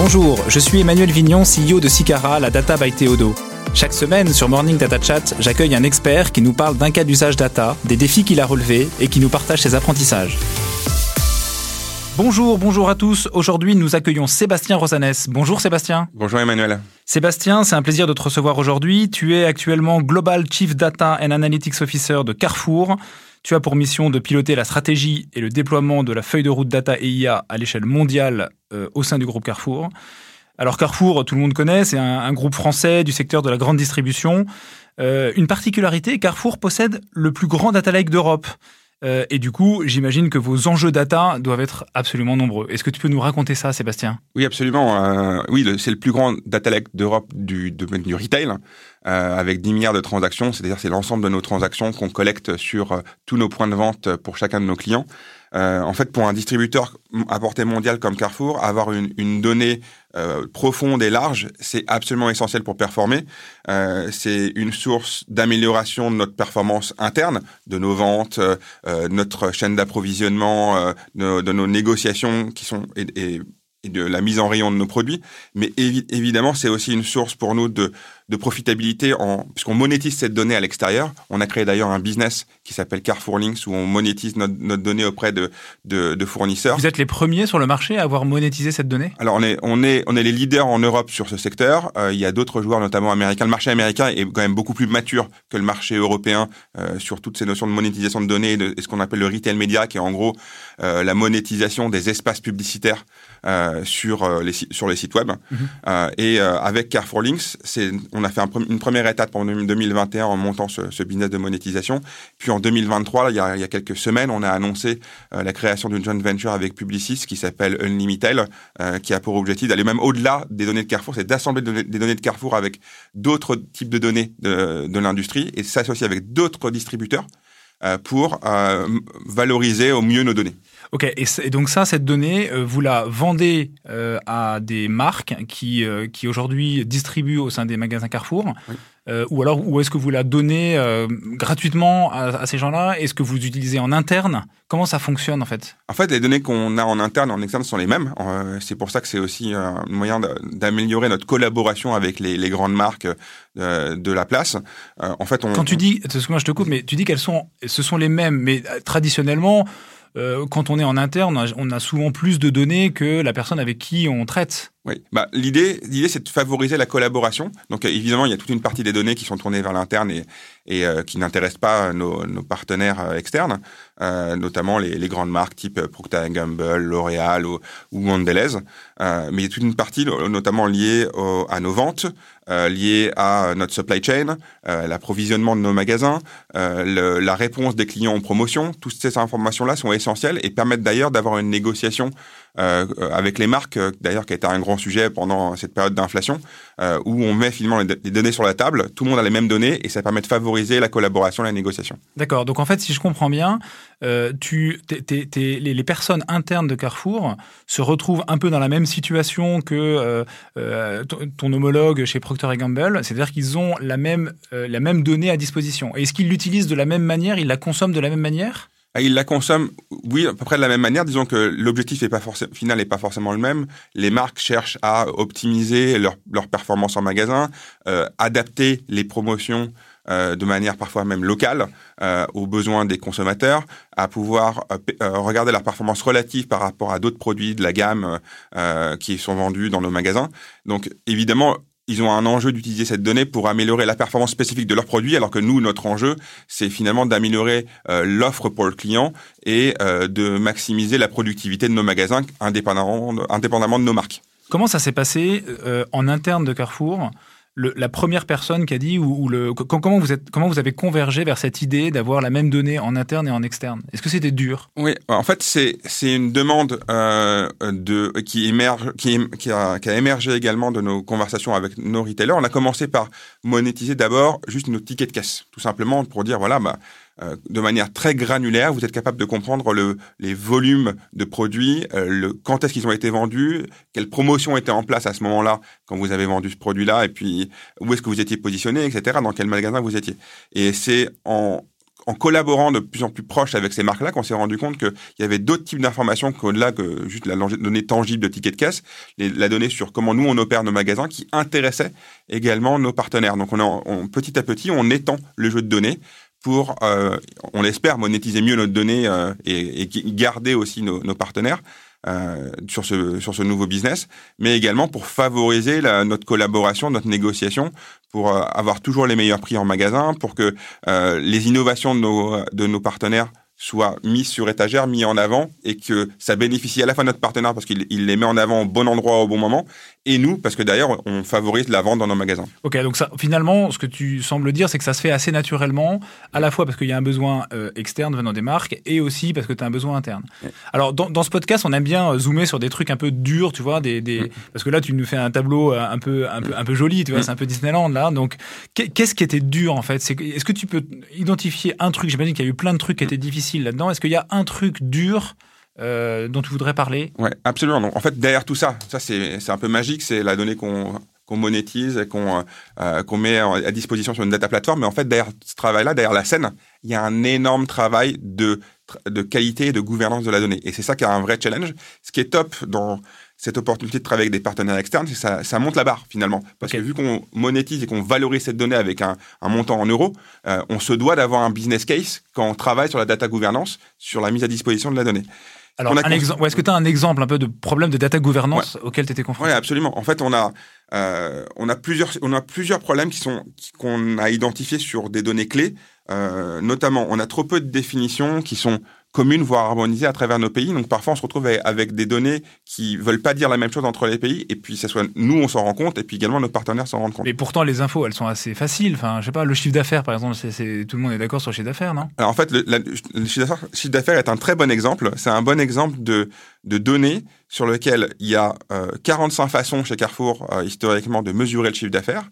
Bonjour, je suis Emmanuel Vignon, CEO de Sicara, la data by Théodo. Chaque semaine sur Morning Data Chat, j'accueille un expert qui nous parle d'un cas d'usage data, des défis qu'il a relevés et qui nous partage ses apprentissages. Bonjour, bonjour à tous. Aujourd'hui, nous accueillons Sébastien Rosanès. Bonjour Sébastien. Bonjour Emmanuel. Sébastien, c'est un plaisir de te recevoir aujourd'hui. Tu es actuellement Global Chief Data and Analytics Officer de Carrefour. Tu as pour mission de piloter la stratégie et le déploiement de la feuille de route data et à l'échelle mondiale euh, au sein du groupe Carrefour. Alors Carrefour, tout le monde connaît, c'est un, groupe français du secteur de la grande distribution. Euh, une particularité, Carrefour possède le plus grand data lake d'Europe. Euh, et du coup, j'imagine que vos enjeux data doivent être absolument nombreux. Est-ce que tu peux nous raconter ça, Sébastien? Oui, absolument. oui, c'est le plus grand data lake d'Europe du domaine du retail. Euh, avec 10 milliards de transactions, c'est-à-dire c'est l'ensemble de nos transactions qu'on collecte sur euh, tous nos points de vente pour chacun de nos clients. Euh, en fait, pour un distributeur à portée mondiale comme Carrefour, avoir une, une donnée euh, profonde et large, c'est absolument essentiel pour performer. Euh, c'est une source d'amélioration de notre performance interne, de nos ventes, notre chaîne d'approvisionnement, de, de, nos négociations qui sont et, de la mise en rayon de nos produits. Mais évidemment, c'est aussi une source pour nous de de profitabilité en, puisqu'on monétise cette donnée à l'extérieur. On a créé d'ailleurs un business qui s'appelle Carrefour Links où on monétise notre, notre donnée auprès de, de, de, fournisseurs. Vous êtes les premiers sur le marché à avoir monétisé cette donnée? Alors on est, on est, on est les leaders en Europe sur ce secteur. Euh, il y a d'autres joueurs, notamment américains. Le marché américain est quand même beaucoup plus mature que le marché européen euh, sur toutes ces notions de monétisation de données et, de, ce qu'on appelle le retail media, qui est en gros euh, la monétisation des espaces publicitaires euh, sur les sur les sites web. Mm-hmm. et avec Carrefour Links, c'est on a fait une première étape en 2021 en montant ce, business de monétisation. Puis en 2023, il, y a, quelques semaines, on a annoncé euh, la création d'une joint venture avec Publicis qui s'appelle Unlimited, euh, qui a pour objectif d'aller même au-delà des données de Carrefour, c'est d'assembler des données de Carrefour avec d'autres types de données de, de l'industrie et s'associer avec d'autres distributeurs euh, pour valoriser au mieux nos données. Ok, et, donc ça, cette donnée, euh, vous la vendez euh, à des marques qui, euh, qui aujourd'hui distribuent au sein des magasins Carrefour, ou alors où est-ce que vous la donnez gratuitement à, ces gens-là? Est-ce que vous utilisez en interne? Comment ça fonctionne en fait? En fait, les données qu'on a en interne et en externe sont les mêmes. c'est pour ça que c'est aussi un moyen d'améliorer notre collaboration avec les, les grandes marques de la place. en fait, on, quand tu dis, excuse-moi, je te coupe, mais tu dis qu'elles sont, ce sont les mêmes, mais traditionnellement euh, quand on est en interne, on a, souvent plus de données que la personne avec qui on traite. Oui, bah, l'idée, l'idée, c'est de favoriser la collaboration. Donc, euh, évidemment, il y a toute une partie des données qui sont tournées vers l'interne et, et euh, qui n'intéressent pas nos, nos partenaires externes, euh, notamment les, les, grandes marques type Procter Gamble, L'Oréal ou, ou Mondelez. mais il y a toute une partie, notamment liée à nos ventes, liée à notre supply chain, l'approvisionnement de nos magasins, le, la réponse des clients aux promotions. Toutes ces informations-là sont essentielles et permettent d'ailleurs d'avoir une négociation euh, avec les marques, euh, d'ailleurs qui a été un grand sujet pendant cette période d'inflation, euh, où on met finalement les, données sur la table, tout le monde a les mêmes données et ça permet de favoriser la collaboration la négociation. D'accord, donc en fait si je comprends bien, tu, les, personnes internes de Carrefour se retrouvent un peu dans la même situation que ton homologue chez Procter Gamble, c'est-à-dire qu'ils ont la même, la même donnée à disposition. Est-ce qu'ils l'utilisent de la même manière, ils la consomment de la même manière? Ah, ils la consomment, oui, à peu près de la même manière. Disons que l'objectif final n'est pas forcément le même. Les marques cherchent à optimiser leur, leur performance en magasin, euh, adapter les promotions euh, de manière parfois même locale euh, aux besoins des consommateurs, à pouvoir euh, euh, regarder leur performance relative par rapport à d'autres produits de la gamme qui sont vendus dans nos magasins. Donc évidemment, ils ont un enjeu d'utiliser cette donnée pour améliorer la performance spécifique de leurs produits, alors que nous, notre enjeu, c'est finalement d'améliorer euh, l'offre pour le client et euh, de maximiser la productivité de nos magasins indépendamment de, indépendamment de nos marques. Comment ça s'est passé euh, en interne de Carrefour la première personne qui a dit ou, le comment vous êtes comment vous avez convergé vers cette idée d'avoir la même donnée en interne et en externe? Est-ce que c'était dur? Oui, en fait c'est c'est une demande euh, de qui émerge qui a, qui a émergé également de nos conversations avec nos retailers. On a commencé par monétiser d'abord juste nos tickets de caisse, tout simplement pour dire voilà bah euh, de manière très granulaire, vous êtes capable de comprendre le, les volumes de produits, euh, le, quand est-ce qu'ils ont été vendus, quelles promotions étaient en place à ce moment-là quand vous avez vendu ce produit-là, et puis où est-ce que vous étiez positionné, etc., dans quel magasin vous étiez. Et c'est en, en collaborant de plus en plus proche avec ces marques-là qu'on s'est rendu compte qu'il y avait d'autres types d'informations qu'au-delà que juste la donnée tangible de ticket de caisse, la donnée sur comment nous on opère nos magasins qui intéressait également nos partenaires. Donc on, a, petit à petit on étend le jeu de données pour, euh, on l'espère, monétiser mieux notre donnée euh, et, et, garder aussi nos, nos partenaires. Euh, sur ce sur ce nouveau business, mais également pour favoriser la, notre collaboration, notre négociation, pour euh, avoir toujours les meilleurs prix en magasin, pour que euh, les innovations de nos de nos partenaires soit mis sur étagère, mis en avant, et que ça bénéficie à la fois notre partenaire parce qu'il les met en avant au bon endroit au bon moment, et nous parce que d'ailleurs on favorise la vente dans nos magasins. Ok, donc ça, finalement, ce que tu sembles dire, c'est que ça se fait assez naturellement, à la fois parce qu'il y a un besoin euh, externe venant des marques, et aussi parce que tu as un besoin interne. Alors dans, dans, ce podcast, on aime bien euh, zoomer sur des trucs un peu durs, tu vois, des, des... Mm. parce que là tu nous fais un tableau euh, un peu un peu un peu joli, tu vois, mm. c'est un peu Disneyland là. Donc qu'est-ce qui était dur en fait? Est-ce que tu peux identifier un truc? J'imagine qu'il y a eu plein de trucs qui étaient difficiles là-dedans. Est-ce qu'il y a un truc dur euh, dont tu voudrais parler? Ouais, absolument. En fait, derrière tout ça, ça c'est un peu magique, c'est la donnée qu'on qu'on monétise et qu'on euh, qu'on met à disposition sur une data plateforme. Mais en fait, derrière ce travail-là, derrière la scène, il y a un énorme travail de, de qualité et de gouvernance de la donnée. Et c'est ça qui est un vrai challenge. Ce qui est top dans cette opportunité de travailler avec des partenaires externes, c'est ça, ça monte la barre finalement. Parce que vu qu'on monétise et qu'on valorise cette donnée avec un, un montant en euros, euh, on se doit d'avoir un business case quand on travaille sur la data gouvernance, sur la mise à disposition de la donnée. Alors, exemple, est-ce que tu as un exemple un peu de problème de data gouvernance auquel tu étais confronté? Oui, absolument. En fait, on a, euh, on a plusieurs, on a plusieurs problèmes qui sont qu'on a identifiés sur des données clés. Euh, notamment, on a trop peu de définitions qui sont communes, voire harmonisées à travers nos pays. Donc parfois, on se retrouve avec des données qui veulent pas dire la même chose entre les pays. Et puis, ça soit nous, on s'en rend compte, et puis également nos partenaires s'en rendent compte. Mais pourtant, les infos, elles sont assez faciles. Enfin, je sais pas, le chiffre d'affaires, par exemple, c'est, tout le monde est d'accord sur le chiffre d'affaires, non? Alors en fait, le, le chiffre d'affaires est un très bon exemple. C'est un bon exemple de de données sur lequel il y a euh, 45 façons chez Carrefour euh, historiquement de mesurer le chiffre d'affaires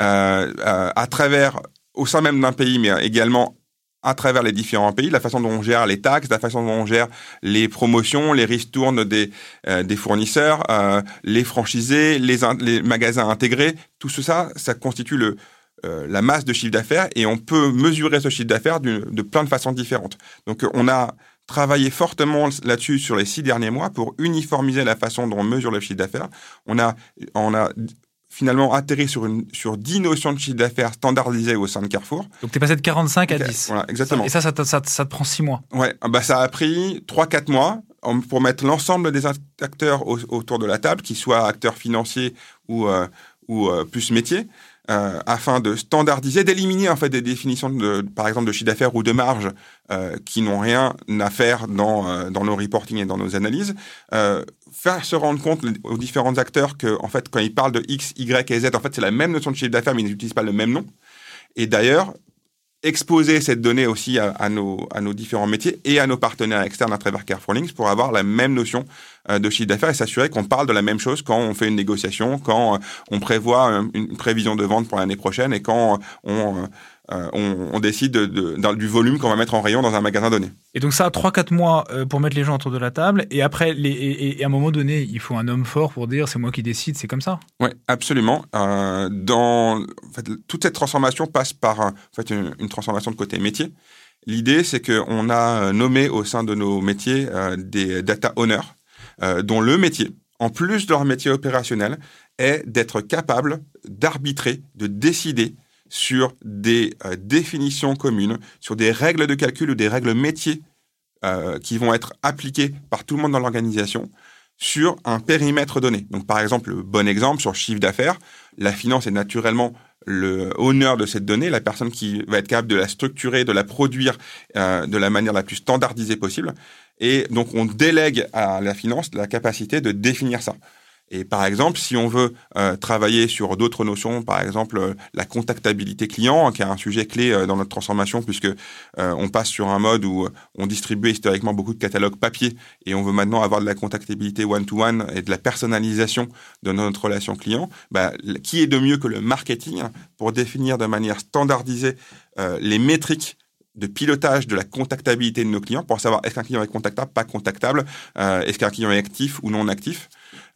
euh, euh, à travers au sein même d'un pays, mais également à travers les différents pays, la façon dont on gère les taxes, la façon dont on gère les promotions, les ristournes des, euh, des fournisseurs, euh, les franchisés, les, les magasins intégrés, tout ça, ça constitue le, euh, la masse de chiffre d'affaires et on peut mesurer ce chiffre d'affaires de plein de façons différentes. Donc on a travaillé fortement là-dessus sur les six derniers mois pour uniformiser la façon dont on mesure le chiffre d'affaires. On a, on a finalement atterri sur, une, sur 10 notions de chiffre d'affaires standardisées au sein de Carrefour. Donc tu es passé de 45 à 10. Voilà, exactement. Et ça, ça, ça, ça, te prend 6 mois. Ouais, ah bah ça a pris 3-4 mois pour mettre l'ensemble des acteurs autour de la table, qu'ils soient acteurs financiers ou, euh, ou euh, plus métiers, euh, afin de standardiser, d'éliminer en fait des définitions de, par exemple de chiffre d'affaires ou de marge euh, qui n'ont rien à faire dans euh, dans nos reporting et dans nos analyses, euh, faire se rendre compte aux différents acteurs que en fait quand ils parlent de x, y et z, en fait c'est la même notion de chiffre d'affaires mais ils n'utilisent pas le même nom. Et d'ailleurs, exposer cette donnée aussi à, nos, à nos différents métiers et à nos partenaires externes à travers Carrefour Links pour avoir la même notion euh, de chiffre d'affaires et s'assurer qu'on parle de la même chose quand on fait une négociation, quand euh, on prévoit une prévision de vente pour l'année prochaine et quand on euh, on, on, décide de, de, du volume qu'on va mettre en rayon dans un magasin donné. Et donc ça, 3-4 mois euh, pour mettre les gens autour de la table, et après, les, et, et, à un moment donné, il faut un homme fort pour dire c'est moi qui décide, c'est comme ça Oui, absolument. Euh, dans, en fait, toute cette transformation passe par en fait, une, une transformation de côté métier. L'idée, c'est qu'on a nommé au sein de nos métiers euh, des data owners, dont le métier, en plus de leur métier opérationnel, est d'être capable d'arbitrer, de décider sur des euh, définitions communes, sur des règles de calcul ou des règles métiers euh, qui vont être appliquées par tout le monde dans l'organisation sur un périmètre donné. Donc par exemple, bon exemple sur chiffre d'affaires, la finance est naturellement le honneur de cette donnée, la personne qui va être capable de la structurer, de la produire euh, de la manière la plus standardisée possible. Et donc on délègue à la finance la capacité de définir ça. Et par exemple, si on veut euh, travailler sur d'autres notions, par exemple euh, la contactabilité client, hein, qui est un sujet clé euh, dans notre transformation, puisque on passe sur un mode où on distribuait historiquement beaucoup de catalogues papier et on veut maintenant avoir de la contactabilité one-to-one et de la personnalisation de notre relation client, bah, qui est de mieux que le marketing pour définir de manière standardisée les métriques de pilotage de la contactabilité de nos clients pour savoir est-ce qu'un client est contactable, pas contactable, est-ce qu'un client est actif ou non actif.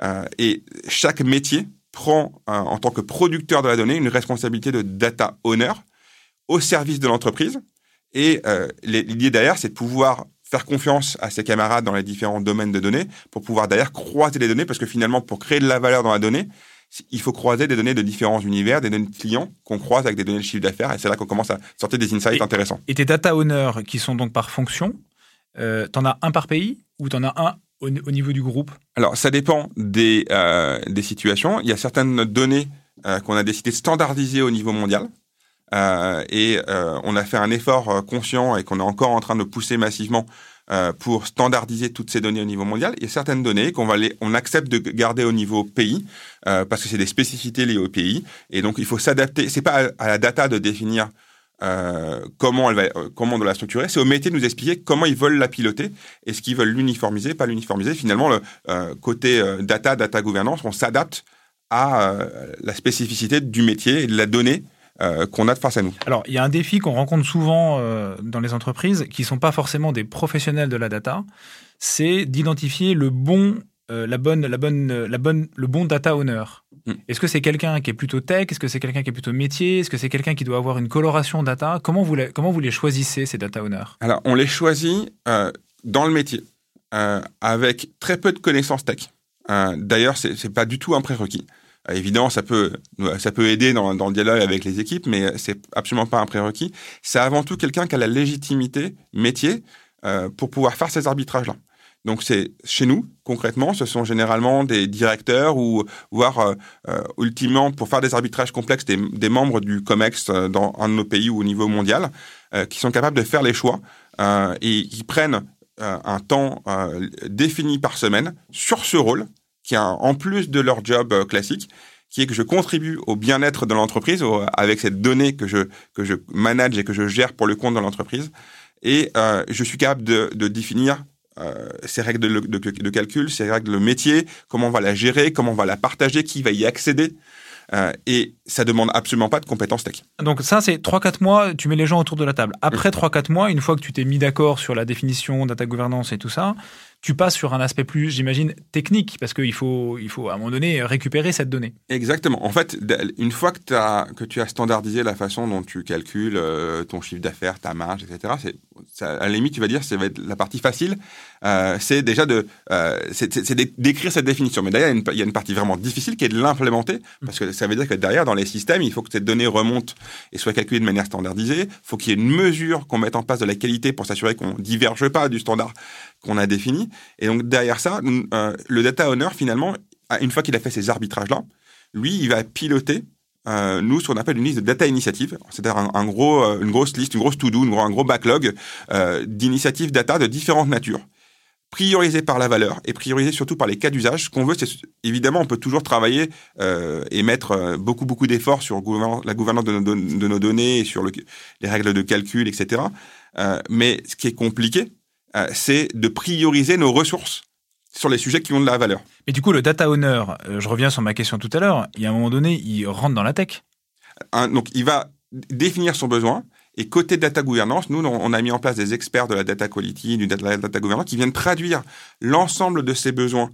Euh, et chaque métier prend, euh, en tant que producteur de la donnée, une responsabilité de data owner au service de l'entreprise Et l'idée derrière, c'est de pouvoir faire confiance à ses camarades dans les différents domaines de données pour pouvoir d'ailleurs croiser les données parce que finalement, pour créer de la valeur dans la donnée, il faut croiser des données de différents univers, des données de clients qu'on croise avec des données de chiffre d'affaires, et c'est là qu'on commence à sortir des insights intéressants. Et tes data owners, qui sont donc par fonction, euh, t'en as un par pays ou t'en as un au, niveau du groupe Alors, ça dépend des, euh, des situations. Il y a certaines données euh, qu'on a décidé de standardiser au niveau mondial. Euh, et on a fait un effort conscient et qu'on est encore en train de pousser massivement pour standardiser toutes ces données au niveau mondial. Il y a certaines données qu'on va les, on accepte de garder au niveau pays parce que c'est des spécificités liées au pays et donc il faut s'adapter. C'est pas à, la data de définir euh, comment elle va, euh, comment on doit la structurer. C'est au métier de nous expliquer comment ils veulent la piloter. Est-ce qu'ils veulent l'uniformiser, pas l'uniformiser. Finalement, le euh, côté data, data gouvernance, on s'adapte à la spécificité du métier et de la donnée qu'on a face à nous. Alors, il y a un défi qu'on rencontre souvent dans les entreprises qui sont pas forcément des professionnels de la data, c'est d'identifier le bon, la bonne, la bonne, la bonne, le bon data owner. Mm. Est-ce que c'est quelqu'un qui est plutôt tech? Est-ce que c'est quelqu'un qui est plutôt métier? Est-ce que c'est quelqu'un qui doit avoir une coloration data? Comment vous les, comment vous les choisissez ces data owners? Alors, on les choisit dans le métier avec très peu de connaissances tech. D'ailleurs, c'est, c'est pas du tout un prérequis. Euh, évidemment, ça peut, ça peut aider dans, dans, le dialogue avec les équipes, mais c'est absolument pas un prérequis. C'est avant tout quelqu'un qui a la légitimité métier euh, pour pouvoir faire ces arbitrages-là. Donc c'est chez nous concrètement, ce sont généralement des directeurs ou voire euh, euh ultimement pour faire des arbitrages complexes des, des, membres du Comex euh, dans un de nos pays ou au niveau mondial euh, qui sont capables de faire les choix et qui prennent un temps défini par semaine sur ce rôle qui a en plus de leur job euh, classique, qui est que je contribue au bien-être de l'entreprise avec cette donnée que je que je manage et que je gère pour le compte de l'entreprise. Et euh, je suis capable de, de définir euh, ces règles de, de, de, calcul, ces règles de métier, comment on va la gérer, comment on va la partager, qui va y accéder. Euh, et ça demande absolument pas de compétences tech. Donc ça, c'est 3-4 mois, tu mets les gens autour de la table. Après 3-4 mois, une fois que tu t'es mis d'accord sur la définition, data gouvernance et tout ça, tu passes sur un aspect plus, j'imagine, technique, parce qu'il faut, il faut à un moment donné récupérer cette donnée. Exactement. En fait, une fois que, as, que tu as standardisé la façon dont tu calcules euh, ton chiffre d'affaires, ta marge, etc., à la limite, tu vas dire, c'est la partie facile, euh, c'est déjà de, euh, c'est, d'écrire cette définition. Mais d'ailleurs, il y a une partie vraiment difficile qui est de l'implémenter, parce que ça veut dire que derrière, dans les systèmes, il faut que cette donnée remonte et soit calculée de manière standardisée. Il faut qu'il y ait une mesure qu'on mette en place de la qualité pour s'assurer qu'on diverge pas du standard qu'on a défini. Et donc derrière ça, euh, le data owner finalement, une fois qu'il a fait ces arbitrages là, lui, il va piloter euh, nous ce qu'on appelle une liste de data initiatives, c'est-à-dire un, gros, euh, une grosse liste, une grosse to-do, un gros backlog d'initiatives data de différentes natures priorisées par la valeur et priorisées surtout par les cas d'usage. Ce qu'on veut, c'est évidemment, on peut toujours travailler et mettre beaucoup beaucoup d'efforts sur la gouvernance de nos, données et sur le, les règles de calcul, etc. Mais ce qui est compliqué, euh, c'est de prioriser nos ressources sur les sujets qui ont de la valeur. Mais du coup, le data owner, euh, je reviens sur ma question tout à l'heure, il y a un moment donné, il rentre dans la tech. donc, il va définir son besoin. Et côté data gouvernance, nous, on a mis en place des experts de la data quality, du data, data gouvernance, qui viennent traduire l'ensemble de ces besoins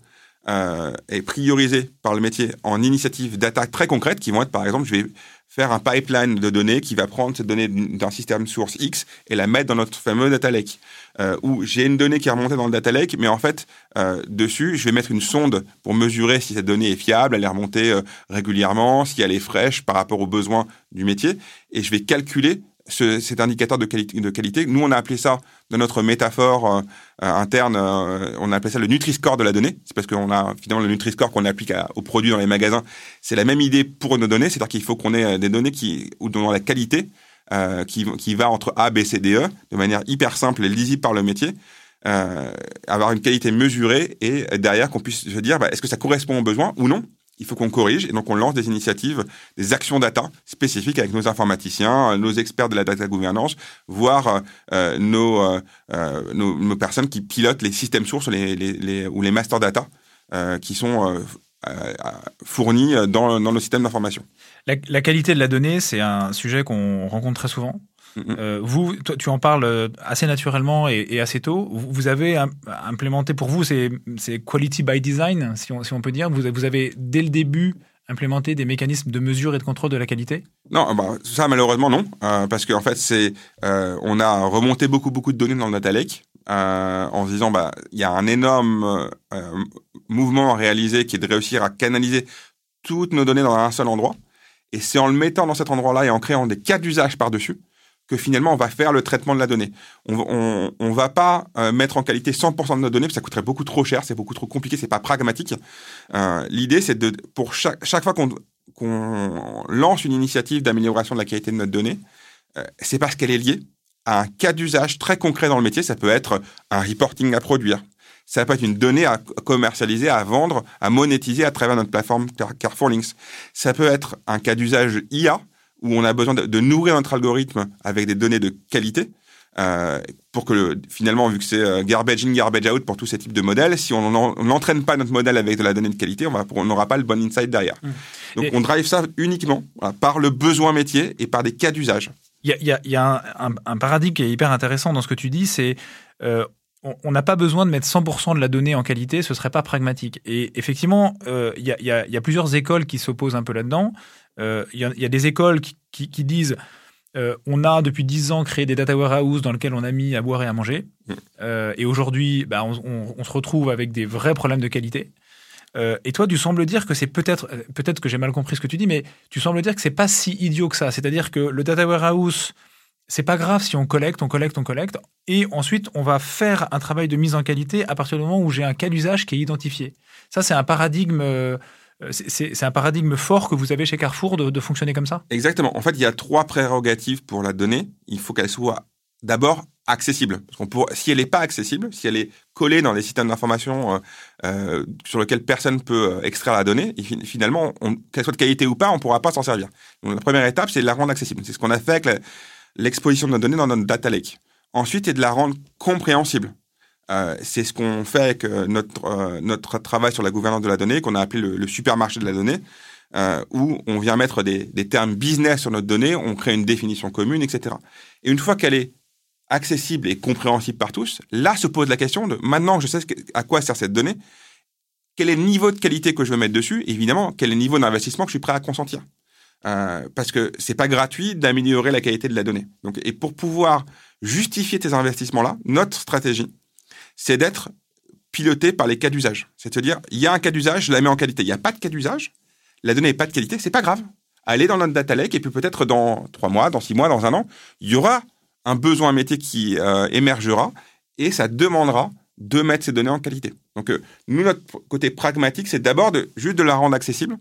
euh, et prioriser par le métier en initiatives data très concrètes qui vont être, par exemple, je vais faire un pipeline de données qui va prendre cette donnée d'un système source X et la mettre dans notre fameux data lake. Euh, où j'ai une donnée qui est remontée dans le data lake, mais en fait, euh, dessus, je vais mettre une sonde pour mesurer si cette donnée est fiable, elle est remontée euh, régulièrement, si elle est fraîche par rapport aux besoins du métier, et je vais calculer ce, cet indicateur de qualité, de qualité. Nous, on a appelé ça, dans notre métaphore euh, interne, euh, on a appelé ça le Nutri-Score de la donnée. C'est parce qu'on a finalement le Nutri-Score qu'on applique aux produits dans les magasins. C'est la même idée pour nos données, c'est-à-dire qu'il faut qu'on ait euh, des données qui, ou dont la qualité euh, qui, qui va entre A, B, C, D, E, de manière hyper simple et lisible par le métier. Euh, avoir une qualité mesurée et derrière qu'on puisse se dire bah, est-ce que ça correspond aux besoins ou non? Il faut qu'on corrige et donc on lance des initiatives, des actions data spécifiques avec nos informaticiens, nos experts de la data gouvernance, voire euh, nos, euh, euh, nos, nos, personnes qui pilotent les systèmes sources les, les, les, ou les master data euh, qui sont euh, fournis dans, dans nos systèmes d'information. La, la, qualité de la donnée, c'est un sujet qu'on rencontre très souvent. Euh, vous, toi, tu en parles euh, assez naturellement et, et assez tôt. Vous, avez implémenté pour vous, c'est quality by design, si on, si on peut dire. Vous, vous, avez dès le début implémenter des mécanismes de mesure et de contrôle de la qualité? Non, bah, ça malheureusement non, euh, parce qu'en fait c'est, on a remonté beaucoup beaucoup de données dans le data lake euh, en se disant bah il y a un énorme mouvement à réaliser qui est de réussir à canaliser toutes nos données dans un seul endroit, et c'est en le mettant dans cet endroit-là et en créant des cas d'usage par dessus que finalement on va faire le traitement de la donnée. On on, va pas euh, mettre en qualité 100% de nos données, parce que ça coûterait beaucoup trop cher, c'est beaucoup trop compliqué, c'est pas pragmatique. Euh, L'idée c'est de pour chaque chaque fois qu'on qu'on lance une initiative d'amélioration de la qualité de notre donnée, euh, c'est parce qu'elle est liée à un cas d'usage très concret dans le métier. Ça peut être un reporting à produire. Ça peut être une donnée à commercialiser, à vendre, à monétiser à travers notre plateforme Carrefour Links. Ça peut être un cas d'usage IA où on a besoin de, nourrir notre algorithme avec des données de qualité. Euh, pour que finalement, vu que c'est euh, garbage in, garbage out pour tous ces types de modèles, si on n'entraîne pas notre modèle avec de la donnée de qualité, on n'aura pas le bon insight derrière. Mmh. Donc on drive ça uniquement par le besoin métier et par des cas d'usage. Il y a, un, paradigme qui est hyper intéressant dans ce que tu dis, c'est euh, on n'a pas besoin de mettre 100% de la donnée en qualité, ce serait pas pragmatique. Et effectivement, euh, il y, a, plusieurs écoles qui s'opposent un peu là-dedans. Euh, il y, a des écoles qui, disent euh, on a depuis 10 ans créé des data warehouses dans lesquels on a mis à boire et à manger. Mm. et aujourd'hui, bah, on, se retrouve avec des vrais problèmes de qualité. et toi, tu sembles dire que c'est peut-être, peut-être que j'ai mal compris ce que tu dis, mais tu sembles dire que c'est pas si idiot que ça. C'est-à-dire que le data warehouse c'est pas grave si on collecte, on collecte, on collecte. Et ensuite, on va faire un travail de mise en qualité à partir du moment où j'ai un cas d'usage qui est identifié. Ça, c'est un paradigme. Euh, c'est un paradigme fort que vous avez chez Carrefour de, fonctionner comme ça? Exactement. En fait, il y a trois prérogatives pour la donnée. Il faut qu'elle soit d'abord accessible. Parce si elle n'est pas accessible, si elle est collée dans des systèmes d'information euh, euh, sur lesquels personne peut extraire la donnée, finalement, qu'elle soit de qualité ou pas, on ne pourra pas s'en servir. Donc, la première étape, c'est de la rendre accessible. C'est ce qu'on a fait avec l'exposition de nos données dans notre data lake. Ensuite, et de la rendre compréhensible. Euh, c'est ce qu'on fait avec euh, notre, euh, notre travail sur la gouvernance de la donnée, qu'on a appelé le, supermarché de la donnée, où on vient mettre des, des, termes business sur notre donnée, on crée une définition commune, etc. Et une fois qu'elle est accessible et compréhensible par tous, là se pose la question de maintenant que je sais à quoi sert cette donnée, quel est le niveau de qualité que je veux mettre dessus, et évidemment, quel est le niveau d'investissement que je suis prêt à consentir. Parce que c'est pas gratuit d'améliorer la qualité de la donnée. Donc, et pour pouvoir justifier tes investissements-là, notre stratégie, c'est d'être piloté par les cas d'usage. C'est de se dire, il y a un cas d'usage, je la mets en qualité. Il n'y a pas de cas d'usage, la donnée n'est pas de qualité, c'est pas grave. Allez dans notre data lake et puis peut-être dans trois mois, dans six mois, dans un an, il y aura un besoin métier qui euh, émergera et ça demandera de mettre ces données en qualité. Donc, euh, nous, notre côté pragmatique, c'est d'abord juste de la rendre accessible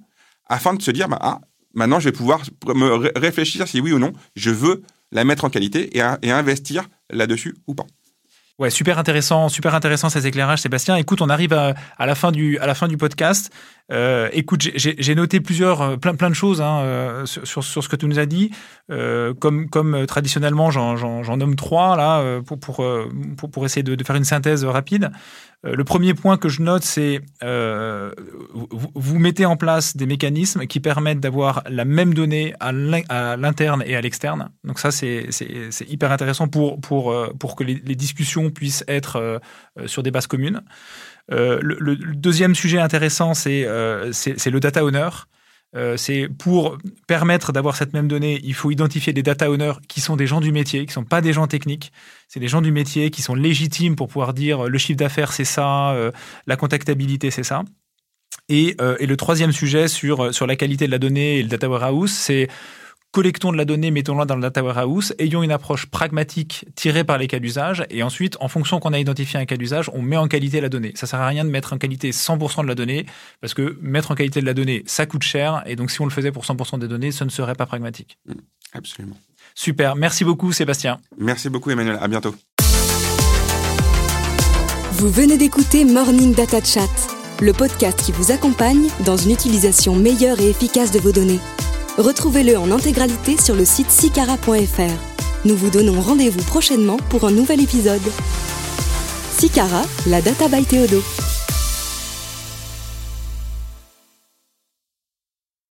afin de se dire, bah, ah, Maintenant, je vais pouvoir me réfléchir si oui ou non, je veux la mettre en qualité et investir là-dessus ou pas. Ouais, super intéressant, super intéressant ces éclairages, Sébastien. Écoute, on arrive à, la fin du à la fin du podcast. Euh, écoute, j'ai noté plusieurs euh, plein plein de choses hein, euh, sur, sur, ce que tu nous as dit. Euh, comme comme traditionnellement, j'en nomme trois là pour pour pour, pour essayer de, de, faire une synthèse rapide. Euh, le premier point que je note, c'est euh, vous, mettez en place des mécanismes qui permettent d'avoir la même donnée à l'interne et à l'externe. Donc ça, c'est hyper intéressant pour, pour, euh, pour que les, discussions puissent être sur des bases communes. Le, deuxième sujet intéressant, c'est le data owner. Euh, c'est pour permettre d'avoir cette même donnée, il faut identifier des data owners qui sont des gens du métier, qui sont pas des gens techniques. C'est des gens du métier qui sont légitimes pour pouvoir dire le chiffre d'affaires c'est ça, euh, la contactabilité c'est ça. Et, euh, et, le troisième sujet sur, sur la qualité de la donnée et le data warehouse, c'est collectons de la donnée, mettons-la dans le data warehouse, ayons une approche pragmatique tirée par les cas d'usage, et ensuite, en fonction qu'on a identifié un cas d'usage, on met en qualité la donnée. Ça sert à rien de mettre en qualité 100% de la donnée, parce que mettre en qualité de la donnée, ça coûte cher, et donc si on le faisait pour 100% des données, ce ne serait pas pragmatique. Mm, absolument. Super, merci beaucoup Sébastien. Merci beaucoup Emmanuel, à bientôt. Vous venez d'écouter Morning Data Chat, le podcast qui vous accompagne dans une utilisation meilleure et efficace de vos données. Retrouvez-le en intégralité sur le site sicara.fr. Nous vous donnons rendez-vous prochainement pour un nouvel épisode. Sicara, la data by Théodo.